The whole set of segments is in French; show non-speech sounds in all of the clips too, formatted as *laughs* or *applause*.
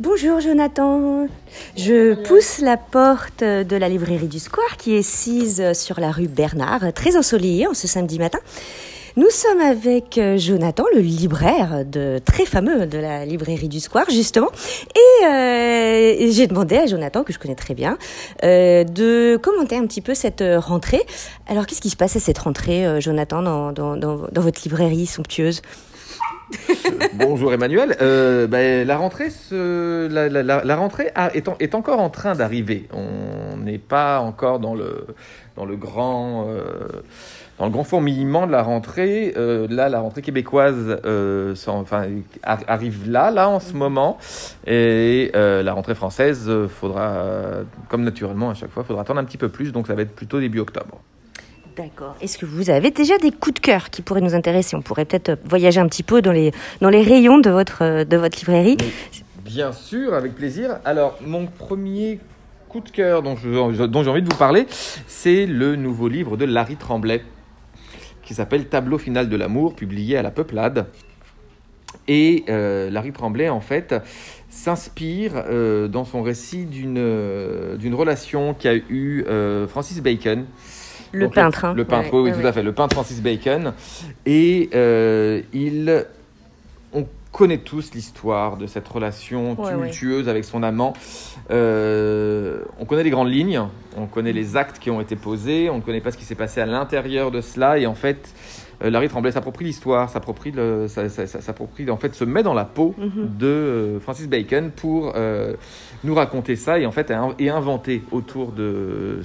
Bonjour Jonathan. Je pousse la porte de la librairie du Square qui est sise sur la rue Bernard, très ensoleillée en ce samedi matin. Nous sommes avec euh, Jonathan, le libraire de très fameux de la librairie du Square justement, et euh, j'ai demandé à Jonathan que je connais très bien euh, de commenter un petit peu cette rentrée. Alors qu'est-ce qui se passe à cette rentrée, Jonathan, dans, dans, dans, dans votre librairie somptueuse? *laughs* Bonjour Emmanuel. Euh, ben, la rentrée, la, la, rentrée est, est, encore en train d'arriver. On n'est pas encore dans le, dans le grand. Euh, dans le grand fourmillement de la rentrée, euh, là, la rentrée québécoise enfin, arrive là, là, en ce moment. Et la rentrée française, faudra, comme naturellement à chaque fois, faudra attendre un petit peu plus. Donc, ça va être plutôt début octobre. D'accord. Est-ce que vous avez déjà des coups de cœur qui pourraient nous intéresser? On pourrait peut-être voyager un petit peu dans les, dans les rayons de votre, de votre librairie. bien sûr, avec plaisir. Alors, mon premier coup de cœur dont, dont j'ai envie de vous parler, c'est le nouveau livre de Larry Tremblay, qui s'appelle Tableau final de l'amour, publié à la Peuplade. Et euh, Larry Tremblay, en fait, s'inspire euh, dans son récit d'une euh, d'une relation qu'a eu Francis Bacon le peintre. Hein. Le, peintre, oui, tout à fait. Le peintre Francis Bacon. Et euh, il. On connaît tous l'histoire de cette relation tumultueuse avec son amant. Euh, on connaît les grandes lignes, on connaît les actes qui ont été posés, on ne connaît pas ce qui s'est passé à l'intérieur de cela. Et en fait, euh, Larry Tremblay s'approprie l'histoire, s'approprie, en fait, se met dans la peau mhm. de euh, Francis Bacon pour euh, nous raconter ça et en fait et inventer autour de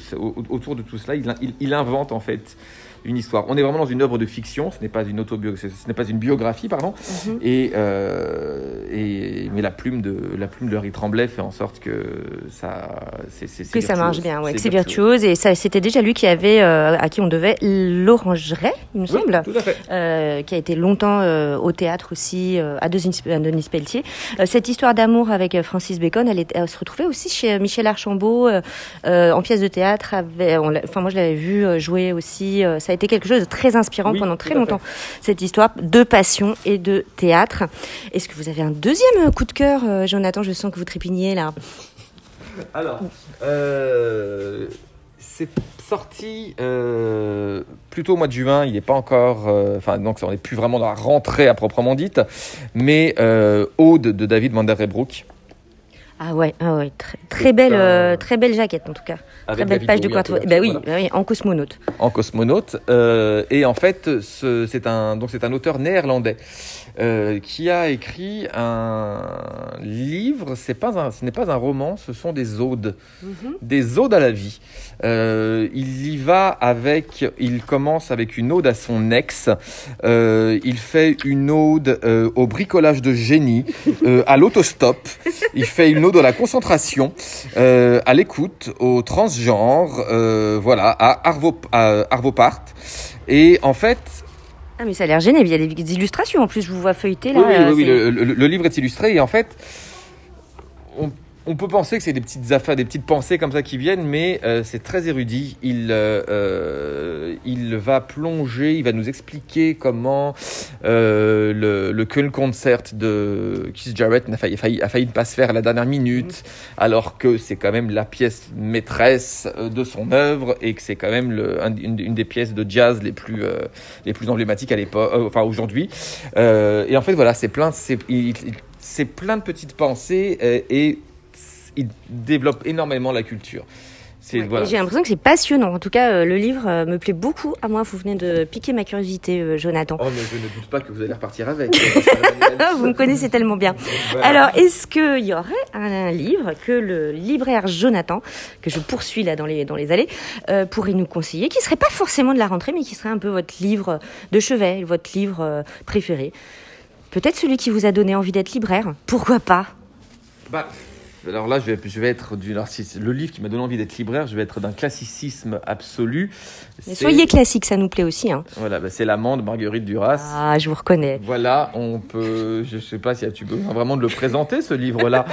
autour de tout cela. Il, il invente en fait une histoire. On est vraiment dans une œuvre de fiction, ce n'est pas une autobiographie, ce n'est pas une biographie, pardon. Mhm. et, euh, et, mais la plume de la plume de Harry Tremblay fait en sorte que ça, c'est, que ça marche bien, ouais, c'est virtuose. Et ça, c'était déjà lui qui avait euh, à qui on devait l'Orangerie, il me semble, tout à fait. Euh, qui a été longtemps au théâtre aussi à Denis, à Denis Pelletier. cette histoire d'amour avec Francis Bacon, elle, est, elle se retrouvait aussi chez Michel Archambault en pièce de théâtre. enfin, moi, je l'avais vu jouer aussi. ça été quelque chose de très inspirant pendant très longtemps, cette histoire de passion et de théâtre. Est-ce que vous avez un deuxième coup de cœur, euh, Jonathan? Je sens que vous trépignez là. Alors, euh, c'est sorti euh, plutôt au mois de juin. Il n'est pas encore, enfin donc on n'est plus vraiment dans la rentrée à proprement dite, mais Aude de David Van der ah ouais, ah ouais, très, très belle, euh, très belle jaquette en tout cas. très belle page de quarto. Ben oui, ben oui, en cosmonaute. En cosmonaute. Euh, et en fait, c'est un, donc c'est un auteur néerlandais euh, qui a écrit un livre. C'est pas un, ce n'est pas un roman, ce sont des odes, mhm. des odes à la vie. Il y va avec, il commence avec une ode à son ex. Il fait une ode au bricolage de génie, à l'autostop. Il fait une ode à la concentration, à l'écoute, au transgenre, voilà, à, Arvo, à. Et en fait, ah mais ça a l'air gêné, il y a des illustrations en plus, je vous vois feuilleter là. Oui, oui, oui, le, le, livre est illustré et en fait, on on peut penser que c'est des petites affaires, des petites pensées comme ça qui viennent, mais euh, c'est très érudit. Il, euh, euh, il va plonger, il va nous expliquer comment le, le Köln Concert de Keith Jarrett a failli, a failli, ne pas se faire à la dernière minute, mm. alors que c'est quand même la pièce maîtresse de son œuvre et que c'est quand même le, une, des pièces de jazz les plus, les plus emblématiques à l'époque, enfin aujourd'hui. et en fait, voilà, c'est plein, c'est plein de petites pensées et il développe énormément la culture. J'ai l'impression que c'est passionnant. En tout cas, euh, le livre euh, me plaît beaucoup. À moi, vous venez de piquer ma curiosité, euh, Jonathan. Oh, mais je ne doute pas que vous allez repartir avec. *laughs* *laughs* vous me connaissez tellement bien. Alors, est-ce qu'il y aurait un, livre que le libraire Jonathan, que je poursuis là dans les, dans les allées, pourrait nous conseiller, qui serait pas forcément de la rentrée, mais qui serait un peu votre livre de chevet, votre livre préféré? Peut-être celui qui vous a donné envie d'être libraire? Pourquoi pas? Bah, alors là, je vais, je vais être du. le livre qui m'a donné envie d'être libraire, je vais être d'un classicisme absolu. Mais soyez classique, ça nous plaît aussi. Hein. Voilà, bah, c'est L'amande Marguerite Duras. Ah, je vous reconnais. Voilà, on peut. Je sais pas si tu peux vraiment de le présenter, ce livre-là.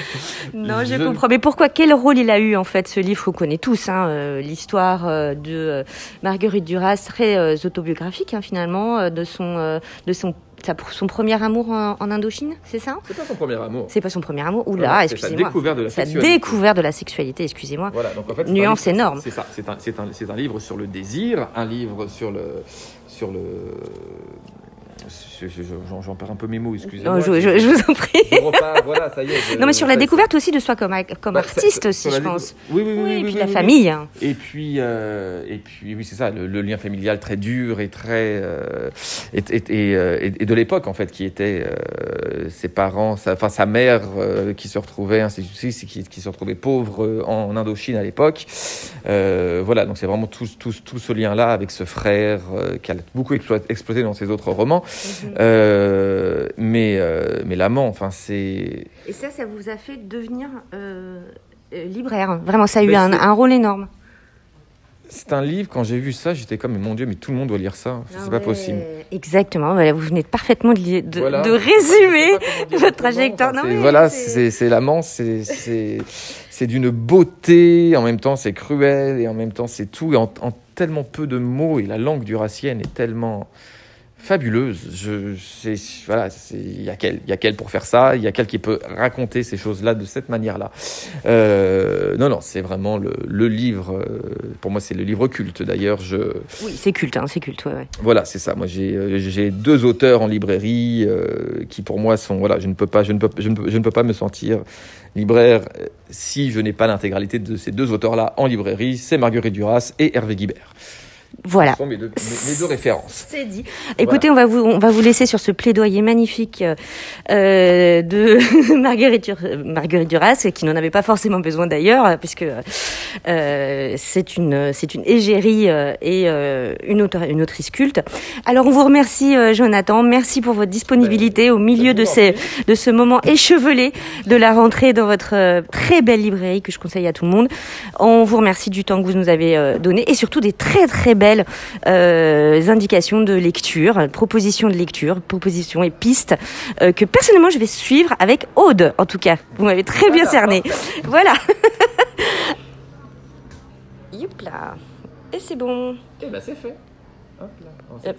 *laughs* non, je... comprends. Mais pourquoi Quel rôle il a eu, en fait, ce livre qu'on connaît tous hein, euh, L'histoire euh, de euh, Marguerite Duras, très autobiographique, hein, finalement, de son, de son son premier amour en, Indochine, c'est ça? C'est pas son premier amour. C'est pas son premier amour. Oula, excusez-moi. Sa découverte de la sexualité. Sa découverte de la sexualité, excusez-moi. Voilà, donc en fait, nuance énorme. C'est ça. C'est un, un, un, livre sur le désir, un livre sur le sur le J'en perds un peu mes mots, excusez-moi. je, vous en prie. voilà, ça y est. non, mais sur la découverte aussi de soi comme, comme bah, artiste aussi, je pense. Oui, oui, oui. et puis la famille. Et puis, euh, et puis oui, c'est ça, le, lien familial très dur et très. Euh, et, et, euh, et, de l'époque, en fait, qui était ses parents, sa, enfin sa mère qui se retrouvait, ainsi qui, qui se retrouvait pauvre en Indochine à l'époque. voilà, donc c'est vraiment tout, tout, tout ce lien-là avec ce frère qui a beaucoup explosé dans ses autres romans. Mhm. Euh, mais, euh, mais l'amant, enfin, c'est. Et ça, ça vous a fait devenir euh, libraire. Vraiment, ça a eu un, rôle énorme. C'est un livre, quand j'ai vu ça, j'étais comme, mon Dieu, mais tout le monde doit lire ça. c'est ah pas possible. Exactement, voilà, vous venez parfaitement de, de, de résumer *laughs* votre trajectoire. non, voilà, c'est l'amant, c'est d'une beauté, en même temps c'est cruel, et en même temps c'est tout, en, en, tellement peu de mots, et la langue du Racien est tellement fabuleuse. Je, voilà, il y a quel, il y a quel pour faire ça, il y a quel qui peut raconter ces choses-là de cette manière-là? Euh, non, non, c'est vraiment le, le livre. Euh, pour moi, c'est le livre culte. D'ailleurs, je. Oui, c'est culte, hein, c'est culte, ouais, ouais. Voilà, c'est ça. Moi, j'ai, euh, j'ai deux auteurs en librairie euh, qui, pour moi, sont. Voilà, je ne peux pas, je ne peux, je ne peux, je ne peux pas me sentir libraire si je n'ai pas l'intégralité de ces deux auteurs-là en librairie. C'est Marguerite Duras et Hervé Guibert. Voilà. Ce sont mes deux, références. C'est dit. Écoutez, on, va vous, on va vous laisser sur ce plaidoyer magnifique euh, de *laughs* Marguerite, Marguerite Duras, qui n'en avait pas forcément besoin d'ailleurs, puisque euh, c'est une, c'est une égérie euh, et euh, une, auteur, une autrice culte. Alors, on vous remercie, euh, Jonathan. Merci pour votre disponibilité au milieu de, ces, de ce moment échevelé de la rentrée dans votre très belle librairie que je conseille à tout le monde. On vous remercie du temps que vous nous avez donné et surtout des très, très belles euh, indications de lecture, propositions de lecture, propositions et pistes euh, que personnellement je vais suivre avec Aude, en tout cas. Vous m'avez très bien cerné. Voilà. *laughs* Youpla. Et c'est bon. Et eh ben c'est fait. Hop là.